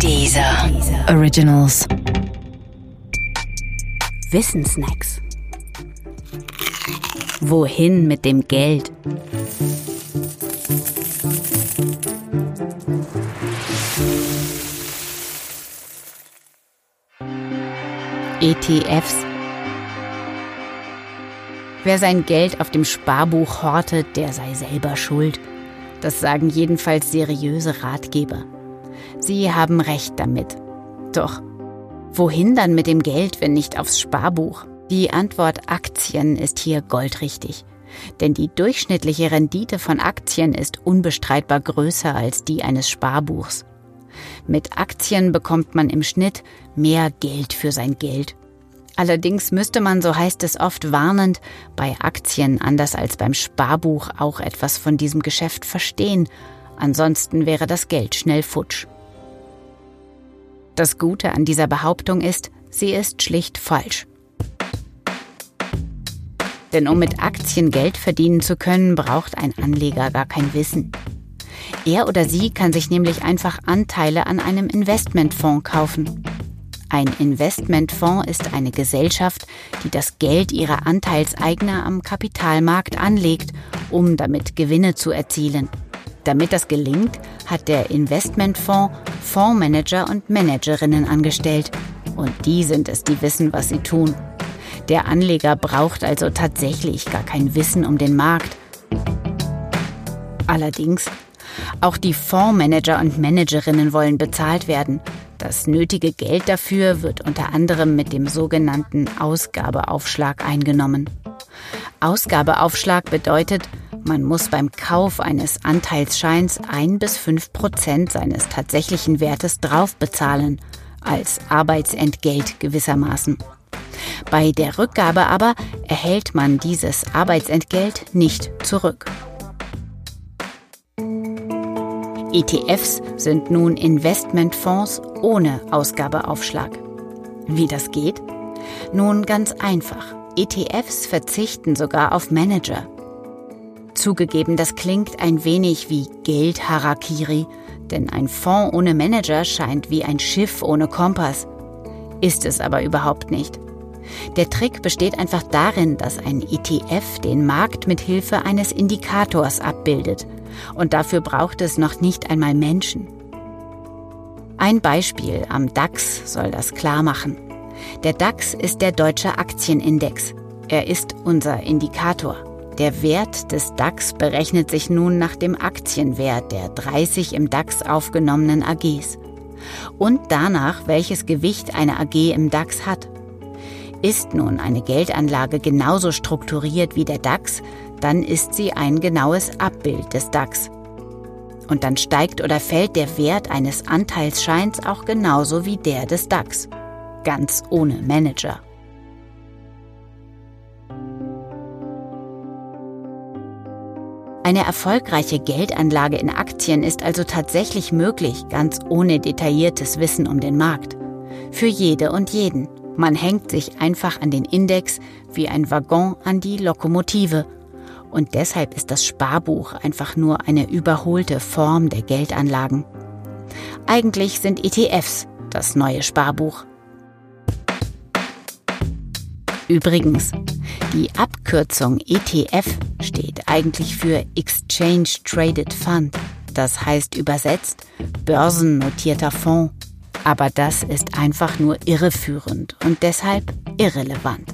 Dieser Originals. Wissensnacks. Wohin mit dem Geld? ETFs. Wer sein Geld auf dem Sparbuch hortet, der sei selber schuld. Das sagen jedenfalls seriöse Ratgeber. Sie haben recht damit. Doch, wohin dann mit dem Geld, wenn nicht aufs Sparbuch? Die Antwort Aktien ist hier goldrichtig. Denn die durchschnittliche Rendite von Aktien ist unbestreitbar größer als die eines Sparbuchs. Mit Aktien bekommt man im Schnitt mehr Geld für sein Geld. Allerdings müsste man, so heißt es oft warnend, bei Aktien anders als beim Sparbuch auch etwas von diesem Geschäft verstehen, ansonsten wäre das Geld schnell futsch. Das Gute an dieser Behauptung ist, sie ist schlicht falsch. Denn um mit Aktien Geld verdienen zu können, braucht ein Anleger gar kein Wissen. Er oder sie kann sich nämlich einfach Anteile an einem Investmentfonds kaufen. Ein Investmentfonds ist eine Gesellschaft, die das Geld ihrer Anteilseigner am Kapitalmarkt anlegt, um damit Gewinne zu erzielen. Damit das gelingt, hat der Investmentfonds Fondsmanager und Managerinnen angestellt. Und die sind es, die wissen, was sie tun. Der Anleger braucht also tatsächlich gar kein Wissen um den Markt. Allerdings, auch die Fondsmanager und Managerinnen wollen bezahlt werden. Das nötige Geld dafür wird unter anderem mit dem sogenannten Ausgabeaufschlag eingenommen. Ausgabeaufschlag bedeutet, man muss beim Kauf eines Anteilsscheins ein bis fünf Prozent seines tatsächlichen Wertes draufbezahlen, als Arbeitsentgelt gewissermaßen. Bei der Rückgabe aber erhält man dieses Arbeitsentgelt nicht zurück. ETFs sind nun Investmentfonds ohne Ausgabeaufschlag. Wie das geht? Nun ganz einfach. ETFs verzichten sogar auf Manager. Zugegeben, das klingt ein wenig wie Geldharakiri, denn ein Fonds ohne Manager scheint wie ein Schiff ohne Kompass. Ist es aber überhaupt nicht. Der Trick besteht einfach darin, dass ein ETF den Markt mit Hilfe eines Indikators abbildet. Und dafür braucht es noch nicht einmal Menschen. Ein Beispiel am DAX soll das klar machen. Der DAX ist der deutsche Aktienindex. Er ist unser Indikator. Der Wert des DAX berechnet sich nun nach dem Aktienwert der 30 im DAX aufgenommenen AGs. Und danach, welches Gewicht eine AG im DAX hat. Ist nun eine Geldanlage genauso strukturiert wie der DAX, dann ist sie ein genaues Abbild des DAX. Und dann steigt oder fällt der Wert eines Anteilsscheins auch genauso wie der des DAX. Ganz ohne Manager. Eine erfolgreiche Geldanlage in Aktien ist also tatsächlich möglich, ganz ohne detailliertes Wissen um den Markt. Für jede und jeden. Man hängt sich einfach an den Index wie ein Waggon an die Lokomotive. Und deshalb ist das Sparbuch einfach nur eine überholte Form der Geldanlagen. Eigentlich sind ETFs das neue Sparbuch. Übrigens, die Abkürzung ETF steht eigentlich für Exchange Traded Fund. Das heißt übersetzt börsennotierter Fonds. Aber das ist einfach nur irreführend und deshalb irrelevant.